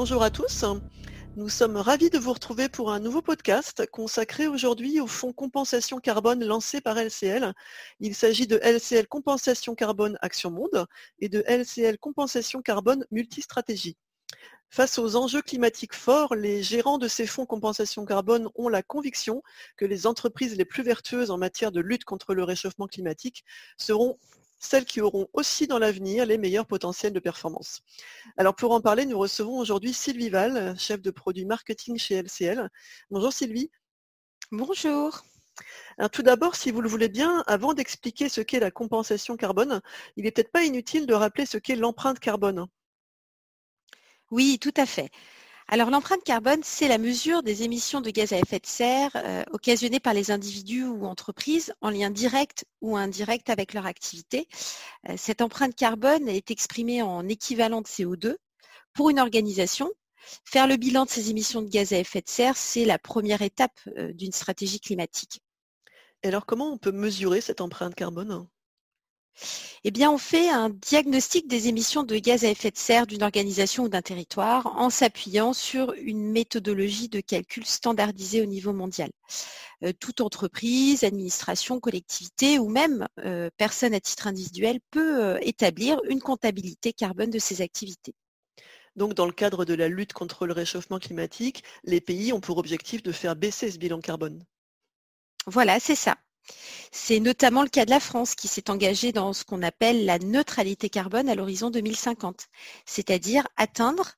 bonjour à tous. Nous sommes ravis de vous retrouver pour un nouveau podcast consacré aujourd'hui au fonds compensation carbone lancé par LCL. Il s'agit de LCL Compensation Carbone Action Monde et de LCL Compensation Carbone Multistratégie. Face aux enjeux climatiques forts, les gérants de ces fonds compensation carbone ont la conviction que les entreprises les plus vertueuses en matière de lutte contre le réchauffement climatique seront celles qui auront aussi dans l'avenir les meilleurs potentiels de performance. Alors pour en parler, nous recevons aujourd'hui Sylvie Val, chef de produit marketing chez LCL. Bonjour Sylvie. Bonjour. Alors tout d'abord, si vous le voulez bien, avant d'expliquer ce qu'est la compensation carbone, il n'est peut-être pas inutile de rappeler ce qu'est l'empreinte carbone. Oui, tout à fait. Alors l'empreinte carbone, c'est la mesure des émissions de gaz à effet de serre euh, occasionnées par les individus ou entreprises en lien direct ou indirect avec leur activité. Euh, cette empreinte carbone est exprimée en équivalent de CO2 pour une organisation. Faire le bilan de ces émissions de gaz à effet de serre, c'est la première étape euh, d'une stratégie climatique. Et alors comment on peut mesurer cette empreinte carbone? Eh bien, on fait un diagnostic des émissions de gaz à effet de serre d'une organisation ou d'un territoire en s'appuyant sur une méthodologie de calcul standardisée au niveau mondial. Euh, toute entreprise, administration, collectivité ou même euh, personne à titre individuel peut euh, établir une comptabilité carbone de ses activités. Donc, dans le cadre de la lutte contre le réchauffement climatique, les pays ont pour objectif de faire baisser ce bilan carbone. Voilà, c'est ça. C'est notamment le cas de la France qui s'est engagée dans ce qu'on appelle la neutralité carbone à l'horizon 2050, c'est-à-dire atteindre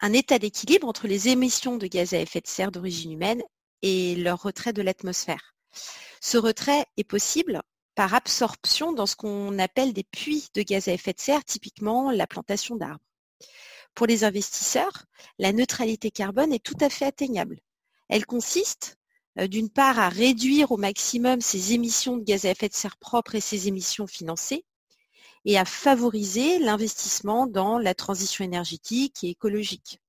un état d'équilibre entre les émissions de gaz à effet de serre d'origine humaine et leur retrait de l'atmosphère. Ce retrait est possible par absorption dans ce qu'on appelle des puits de gaz à effet de serre, typiquement la plantation d'arbres. Pour les investisseurs, la neutralité carbone est tout à fait atteignable. Elle consiste d'une part à réduire au maximum ses émissions de gaz à effet de serre propres et ses émissions financées, et à favoriser l'investissement dans la transition énergétique et écologique.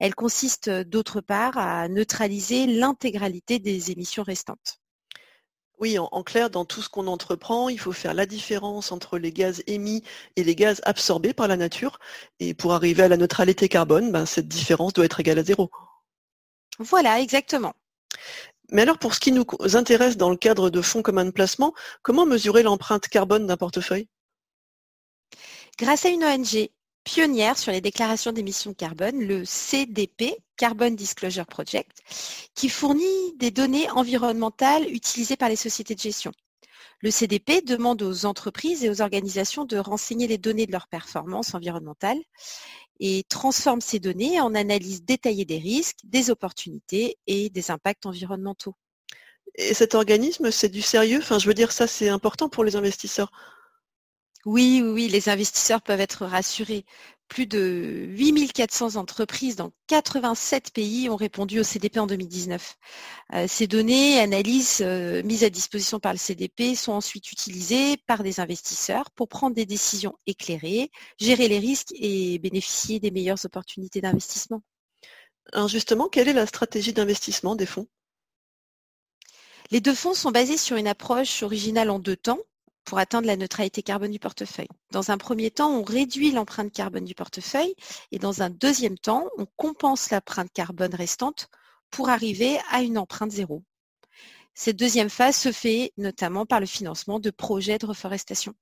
Elle consiste euh, d'autre part à neutraliser l'intégralité des émissions restantes. Oui, en, clair, dans tout ce qu'on entreprend, il faut faire la différence entre les gaz émis et les gaz absorbés par la nature. Et pour arriver à la neutralité carbone, ben, cette différence doit être égale à zéro. Voilà, exactement. Mais alors, pour ce qui nous intéresse dans le cadre de fonds communs de placement, comment mesurer l'empreinte carbone d'un portefeuille? Grâce à une ONG pionnière sur les déclarations d'émissions carbone, le CDP, Carbon Disclosure Project, qui fournit des données environnementales utilisées par les sociétés de gestion. Le CDP demande aux entreprises et aux organisations de renseigner les données de leur performance environnementale et transforme ces données en analyse détaillée des risques, des opportunités et des impacts environnementaux. Et cet organisme, c'est du sérieux? Enfin, je veux dire, ça, c'est important pour les investisseurs. Oui, oui, oui, les investisseurs peuvent être rassurés. Plus de 8400 entreprises dans 87 pays ont répondu au CDP en 2019. Euh, ces données, analyses euh, mises à disposition par le CDP sont ensuite utilisées par des investisseurs pour prendre des décisions éclairées, gérer les risques et bénéficier des meilleures opportunités d'investissement. Alors justement, quelle est la stratégie d'investissement des fonds? Les deux fonds sont basés sur une approche originale en deux temps pour atteindre la neutralité carbone du portefeuille. Dans un premier temps, on réduit l'empreinte carbone du portefeuille et dans un deuxième temps, on compense l'empreinte carbone restante pour arriver à une empreinte zéro. Cette deuxième phase se fait notamment par le financement de projets de reforestation.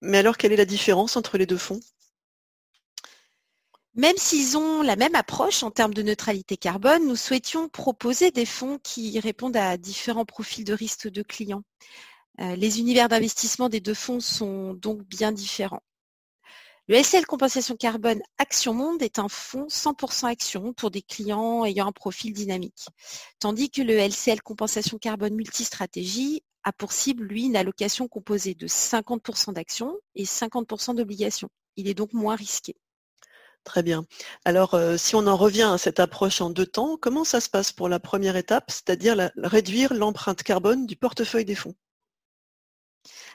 Mais alors, quelle est la différence entre les deux fonds? Même s'ils ont la même approche en termes de neutralité carbone, nous souhaitions proposer des fonds qui répondent à différents profils de risque de clients. Euh, les univers d'investissement des deux fonds sont donc bien différents. Le SL Compensation Carbone Action Monde est un fonds 100% action pour des clients ayant un profil dynamique, tandis que le LCL Compensation Carbone Multistratégie a pour cible, lui, une allocation composée de 50% d'actions et 50% d'obligations. Il est donc moins risqué. Très bien. Alors, euh, si on en revient à cette approche en deux temps, comment ça se passe pour la première étape, c'est-à-dire réduire l'empreinte carbone du portefeuille des fonds?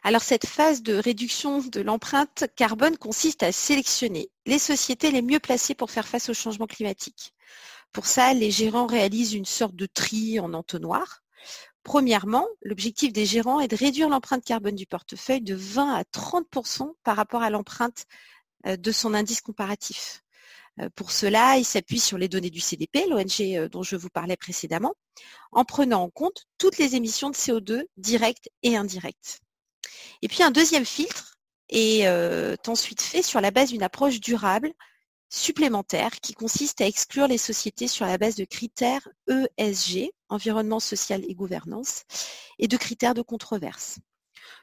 Alors cette phase de réduction de l'empreinte carbone consiste à sélectionner les sociétés les mieux placées pour faire face au changement climatique. Pour ça, les gérants réalisent une sorte de tri en entonnoir. Premièrement, l'objectif des gérants est de réduire l'empreinte carbone du portefeuille de 20 à 30% par rapport à l'empreinte euh, de son indice comparatif. Euh, pour cela, il s'appuie sur les données du CDP, l'ONG euh, dont je vous parlais précédemment, en prenant en compte toutes les émissions de CO2 directes et indirectes. Et puis un deuxième filtre est euh, ensuite fait sur la base d'une approche durable supplémentaire qui consiste à exclure les sociétés sur la base de critères ESG, environnement social et gouvernance, et de critères de controverse.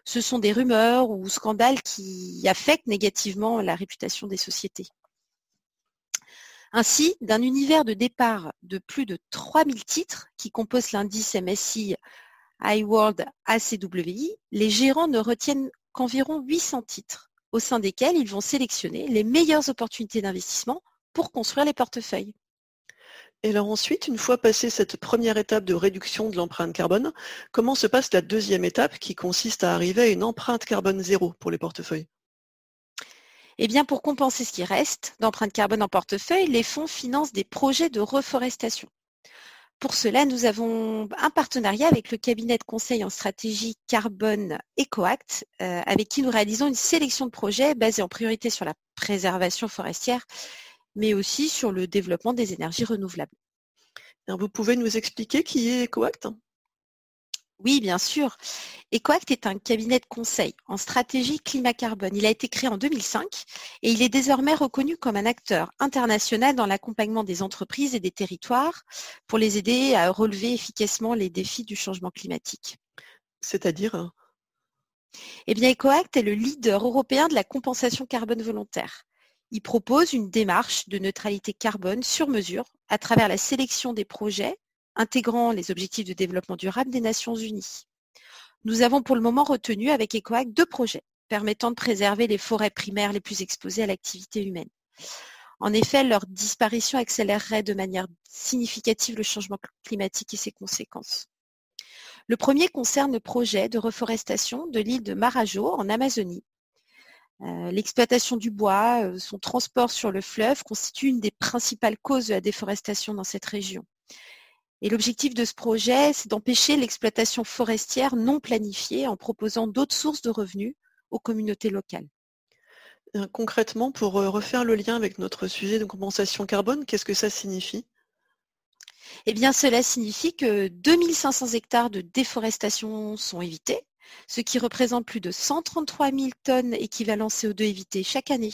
Ce sont des rumeurs ou scandales qui affectent négativement la réputation des sociétés. Ainsi, d'un univers de départ de plus de 3000 titres qui composent l'indice MSCI iWorld ACWI, les gérants ne retiennent qu'environ 800 titres, au sein desquels ils vont sélectionner les meilleures opportunités d'investissement pour construire les portefeuilles. Et alors ensuite, une fois passée cette première étape de réduction de l'empreinte carbone, comment se passe la deuxième étape qui consiste à arriver à une empreinte carbone zéro pour les portefeuilles? Eh bien, pour compenser ce qui reste d'empreinte carbone en portefeuille, les fonds financent des projets de reforestation. Pour cela, nous avons un partenariat avec le cabinet de conseil en stratégie carbone EcoAct, euh, avec qui nous réalisons une sélection de projets basés en priorité sur la préservation forestière, mais aussi sur le développement des énergies renouvelables. vous pouvez nous expliquer qui est EcoAct oui, bien sûr. EcoAct est un cabinet de conseil en stratégie climat-carbone. Il a été créé en 2005 et il est désormais reconnu comme un acteur international dans l'accompagnement des entreprises et des territoires pour les aider à relever efficacement les défis du changement climatique. C'est-à-dire? Eh bien, EcoAct est le leader européen de la compensation carbone volontaire. Il propose une démarche de neutralité carbone sur mesure à travers la sélection des projets intégrant les objectifs de développement durable des Nations Unies. Nous avons pour le moment retenu avec ECOAC deux projets permettant de préserver les forêts primaires les plus exposées à l'activité humaine. En effet, leur disparition accélérerait de manière significative le changement climatique et ses conséquences. Le premier concerne le projet de reforestation de l'île de Marajo en Amazonie. Euh, l'exploitation du bois, euh, son transport sur le fleuve constitue une des principales causes de la déforestation dans cette région. Et l'objectif de ce projet, c'est d'empêcher l'exploitation forestière non planifiée en proposant d'autres sources de revenus aux communautés locales. Euh, concrètement, pour euh, refaire le lien avec notre sujet de compensation carbone, qu'est-ce que ça signifie? Eh bien, cela signifie que 2500 hectares de déforestation sont évités, ce qui représente plus de 133 000 tonnes équivalent CO2 évitées chaque année.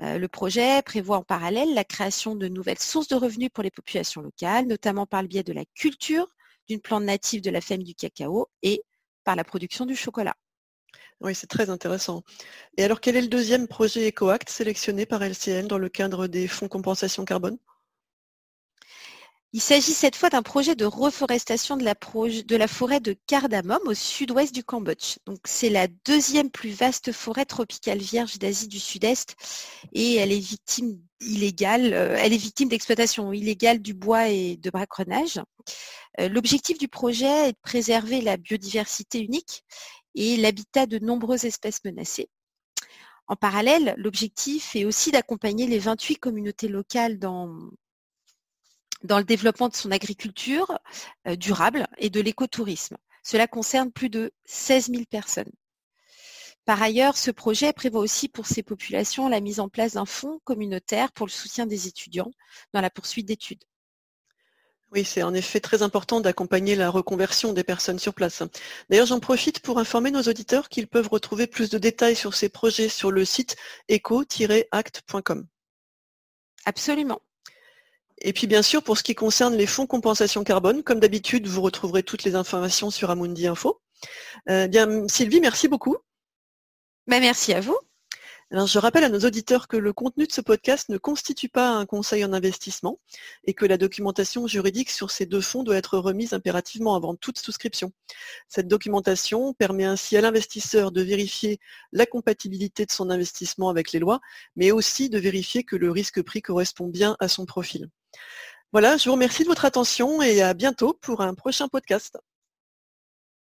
Euh, le projet prévoit en parallèle la création de nouvelles sources de revenus pour les populations locales, notamment par le biais de la culture d'une plante native de la famille du cacao et par la production du chocolat. Oui, c'est très intéressant. Et alors, quel est le deuxième projet EcoAct sélectionné par LCN dans le cadre des fonds compensation carbone? Il s'agit cette fois d'un projet de reforestation de la, forêt de cardamome au sud-ouest du Cambodge. C'est la deuxième plus vaste forêt tropicale vierge d'Asie du Sud-Est et elle est victime illégale, euh, elle est victime d'exploitation illégale du bois et de braconnage. Euh, l'objectif du projet est de préserver la biodiversité unique et l'habitat de nombreuses espèces menacées. En parallèle, l'objectif est aussi d'accompagner les 28 communautés locales dans, dans le développement de son agriculture euh, durable et de l'écotourisme. Cela concerne plus de 16 000 personnes. Par ailleurs, ce projet prévoit aussi pour ces populations la mise en place d'un fonds communautaire pour le soutien des étudiants dans la poursuite d'études. Oui, c'est en effet très important d'accompagner la reconversion des personnes sur place. D'ailleurs, j'en profite pour informer nos auditeurs qu'ils peuvent retrouver plus de détails sur ces projets sur le site eco-act.com. Absolument. Et puis bien sûr, pour ce qui concerne les fonds compensation carbone, comme d'habitude, vous retrouverez toutes les informations sur Amundi Info. Euh, bien, Sylvie, merci beaucoup. Ben, merci à vous. Alors, je rappelle à nos auditeurs que le contenu de ce podcast ne constitue pas un conseil en investissement et que la documentation juridique sur ces deux fonds doit être remise impérativement avant toute souscription. Cette documentation permet ainsi à l'investisseur de vérifier la compatibilité de son investissement avec les lois, mais aussi de vérifier que le risque pris correspond bien à son profil. Voilà, je vous remercie de votre attention et à bientôt pour un prochain podcast.